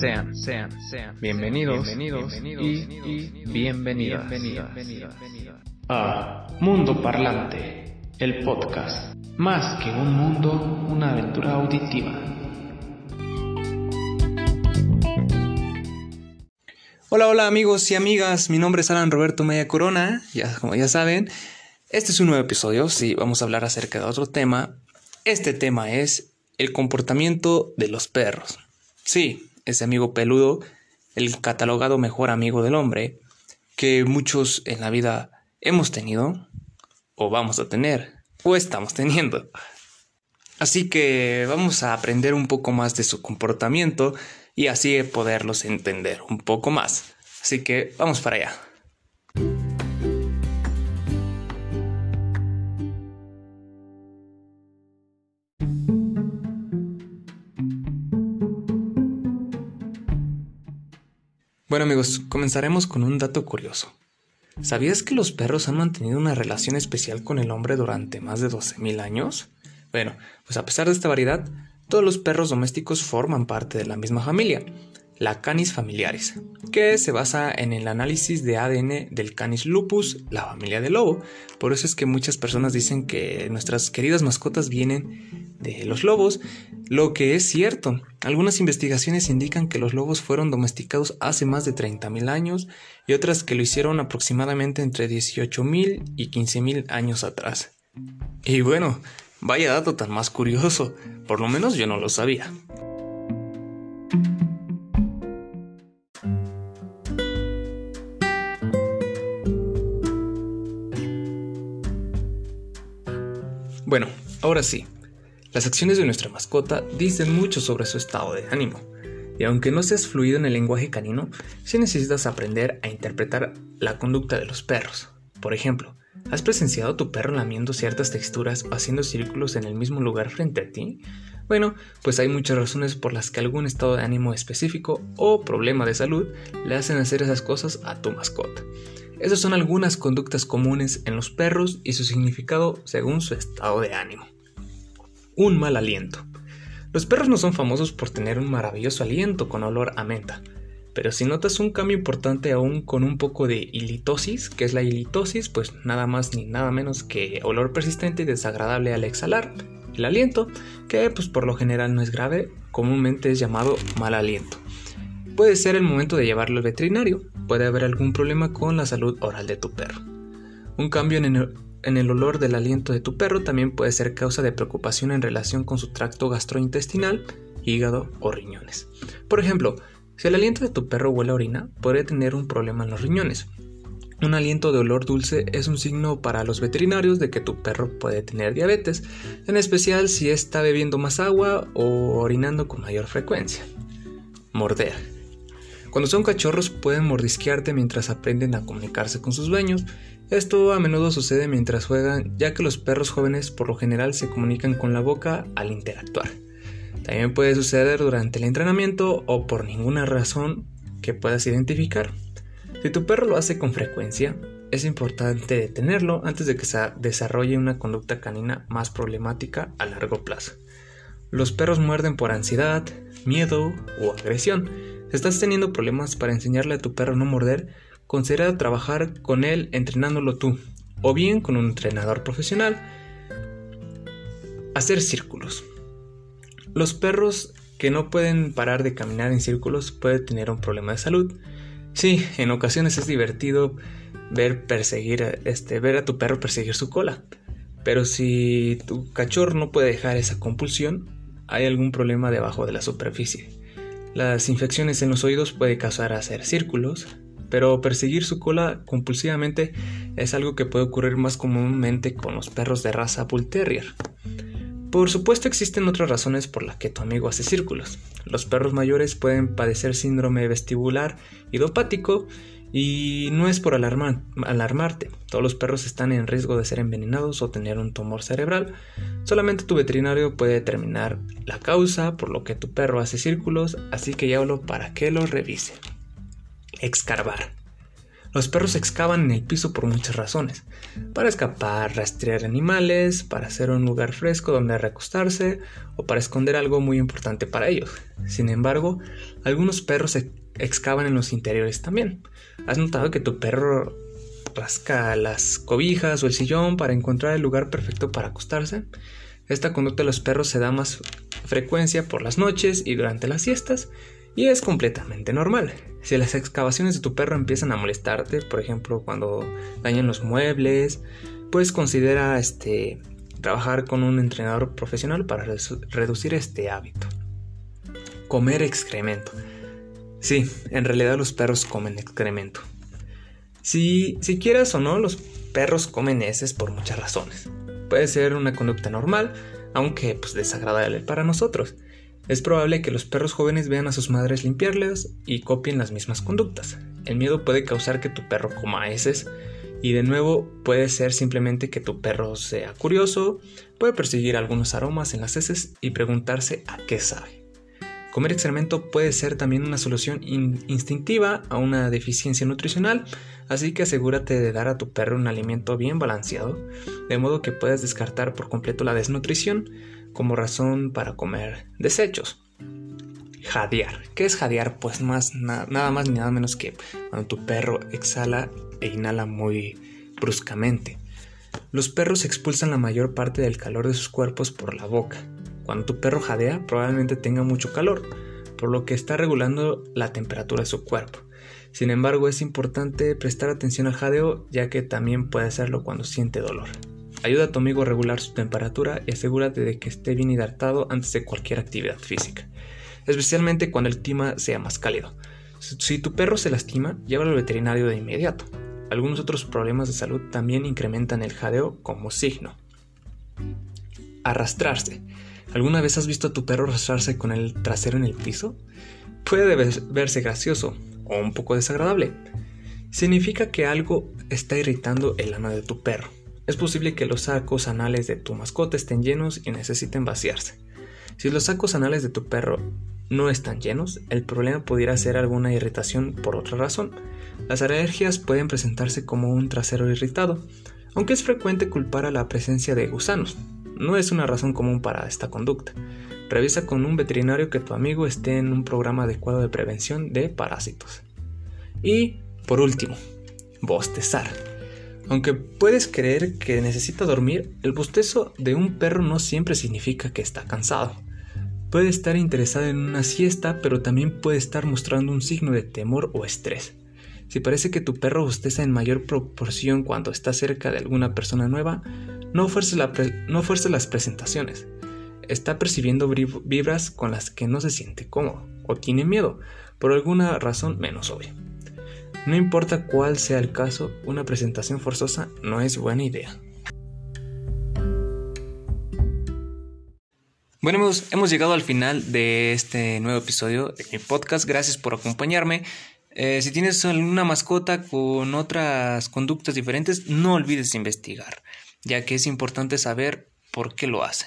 sean, sean, sean bienvenidos, bienvenidos, y, bienvenidas, a Mundo Parlante, el podcast. Más que un mundo, una aventura auditiva. Hola, hola amigos y amigas, mi nombre es Alan Roberto Media Corona, ya como ya saben, este es un nuevo episodio, sí, vamos a hablar acerca de otro tema. Este tema es el comportamiento de los perros. Sí, ese amigo peludo, el catalogado mejor amigo del hombre, que muchos en la vida hemos tenido, o vamos a tener, o estamos teniendo. Así que vamos a aprender un poco más de su comportamiento y así poderlos entender un poco más. Así que vamos para allá. Bueno amigos, comenzaremos con un dato curioso. ¿Sabías que los perros han mantenido una relación especial con el hombre durante más de 12.000 años? Bueno, pues a pesar de esta variedad, todos los perros domésticos forman parte de la misma familia, la Canis familiaris, que se basa en el análisis de ADN del Canis lupus, la familia del lobo. Por eso es que muchas personas dicen que nuestras queridas mascotas vienen de los lobos lo que es cierto, algunas investigaciones indican que los lobos fueron domesticados hace más de 30.000 años y otras que lo hicieron aproximadamente entre 18.000 y 15.000 años atrás. Y bueno, vaya dato tan más curioso, por lo menos yo no lo sabía. Bueno, ahora sí, las acciones de nuestra mascota dicen mucho sobre su estado de ánimo, y aunque no seas fluido en el lenguaje canino, sí necesitas aprender a interpretar la conducta de los perros. Por ejemplo, ¿has presenciado a tu perro lamiendo ciertas texturas o haciendo círculos en el mismo lugar frente a ti? Bueno, pues hay muchas razones por las que algún estado de ánimo específico o problema de salud le hacen hacer esas cosas a tu mascota. Esas son algunas conductas comunes en los perros y su significado según su estado de ánimo un mal aliento. Los perros no son famosos por tener un maravilloso aliento con olor a menta, pero si notas un cambio importante aún con un poco de ilitosis, que es la ilitosis, pues nada más ni nada menos que olor persistente y desagradable al exhalar, el aliento, que pues por lo general no es grave, comúnmente es llamado mal aliento. Puede ser el momento de llevarlo al veterinario, puede haber algún problema con la salud oral de tu perro. Un cambio en el, en el olor del aliento de tu perro también puede ser causa de preocupación en relación con su tracto gastrointestinal, hígado o riñones. Por ejemplo, si el aliento de tu perro huele a orina, podría tener un problema en los riñones. Un aliento de olor dulce es un signo para los veterinarios de que tu perro puede tener diabetes, en especial si está bebiendo más agua o orinando con mayor frecuencia. Morder. Cuando son cachorros pueden mordisquearte mientras aprenden a comunicarse con sus dueños esto a menudo sucede mientras juegan, ya que los perros jóvenes por lo general se comunican con la boca al interactuar. También puede suceder durante el entrenamiento o por ninguna razón que puedas identificar. Si tu perro lo hace con frecuencia, es importante detenerlo antes de que se desarrolle una conducta canina más problemática a largo plazo. Los perros muerden por ansiedad, miedo o agresión. Estás teniendo problemas para enseñarle a tu perro a no morder, considera trabajar con él entrenándolo tú, o bien con un entrenador profesional. Hacer círculos. Los perros que no pueden parar de caminar en círculos pueden tener un problema de salud. Sí, en ocasiones es divertido ver perseguir este, ver a tu perro perseguir su cola. Pero si tu cachorro no puede dejar esa compulsión, hay algún problema debajo de la superficie. Las infecciones en los oídos pueden causar hacer círculos, pero perseguir su cola compulsivamente es algo que puede ocurrir más comúnmente con los perros de raza Bull Terrier. Por supuesto existen otras razones por las que tu amigo hace círculos. Los perros mayores pueden padecer síndrome vestibular idopático y no es por alarmarte. Todos los perros están en riesgo de ser envenenados o tener un tumor cerebral. Solamente tu veterinario puede determinar la causa por lo que tu perro hace círculos, así que ya hablo para que lo revise. Excarvar. Los perros excavan en el piso por muchas razones. Para escapar, rastrear animales, para hacer un lugar fresco donde recostarse o para esconder algo muy importante para ellos. Sin embargo, algunos perros excavan en los interiores también. ¿Has notado que tu perro rasca las cobijas o el sillón para encontrar el lugar perfecto para acostarse? Esta conducta de los perros se da más frecuencia por las noches y durante las siestas y es completamente normal. Si las excavaciones de tu perro empiezan a molestarte, por ejemplo, cuando dañan los muebles, pues considera este trabajar con un entrenador profesional para reducir este hábito. Comer excremento. Sí, en realidad los perros comen excremento. Si, si quieras o no, los perros comen heces por muchas razones. Puede ser una conducta normal, aunque pues desagradable para nosotros. Es probable que los perros jóvenes vean a sus madres limpiarles y copien las mismas conductas. El miedo puede causar que tu perro coma heces y de nuevo puede ser simplemente que tu perro sea curioso, puede perseguir algunos aromas en las heces y preguntarse a qué sabe. Comer excremento puede ser también una solución instintiva a una deficiencia nutricional, así que asegúrate de dar a tu perro un alimento bien balanceado, de modo que puedas descartar por completo la desnutrición como razón para comer desechos. Jadear. ¿Qué es jadear? Pues más, nada más ni nada menos que cuando tu perro exhala e inhala muy bruscamente. Los perros expulsan la mayor parte del calor de sus cuerpos por la boca. Cuando tu perro jadea probablemente tenga mucho calor, por lo que está regulando la temperatura de su cuerpo. Sin embargo, es importante prestar atención al jadeo ya que también puede hacerlo cuando siente dolor. Ayuda a tu amigo a regular su temperatura y asegúrate de que esté bien hidratado antes de cualquier actividad física, especialmente cuando el clima sea más cálido. Si tu perro se lastima, llévalo al veterinario de inmediato. Algunos otros problemas de salud también incrementan el jadeo como signo. Arrastrarse. ¿Alguna vez has visto a tu perro arrastrarse con el trasero en el piso? Puede verse gracioso o un poco desagradable. Significa que algo está irritando el ano de tu perro es posible que los sacos anales de tu mascota estén llenos y necesiten vaciarse. Si los sacos anales de tu perro no están llenos, el problema pudiera ser alguna irritación por otra razón. Las alergias pueden presentarse como un trasero irritado, aunque es frecuente culpar a la presencia de gusanos. No es una razón común para esta conducta. Revisa con un veterinario que tu amigo esté en un programa adecuado de prevención de parásitos. Y, por último, bostezar. Aunque puedes creer que necesita dormir, el bostezo de un perro no siempre significa que está cansado. Puede estar interesado en una siesta, pero también puede estar mostrando un signo de temor o estrés. Si parece que tu perro bosteza en mayor proporción cuando está cerca de alguna persona nueva, no fuerces, no las presentaciones. Está percibiendo vibras con las que no se siente cómodo o tiene miedo, por alguna razón menos obvia. No importa cuál sea el caso, una presentación forzosa no es buena idea. Bueno amigos, hemos llegado al final de este nuevo episodio de mi podcast. Gracias por acompañarme. Eh, si tienes alguna mascota con otras conductas diferentes, no olvides investigar, ya que es importante saber por qué lo hace.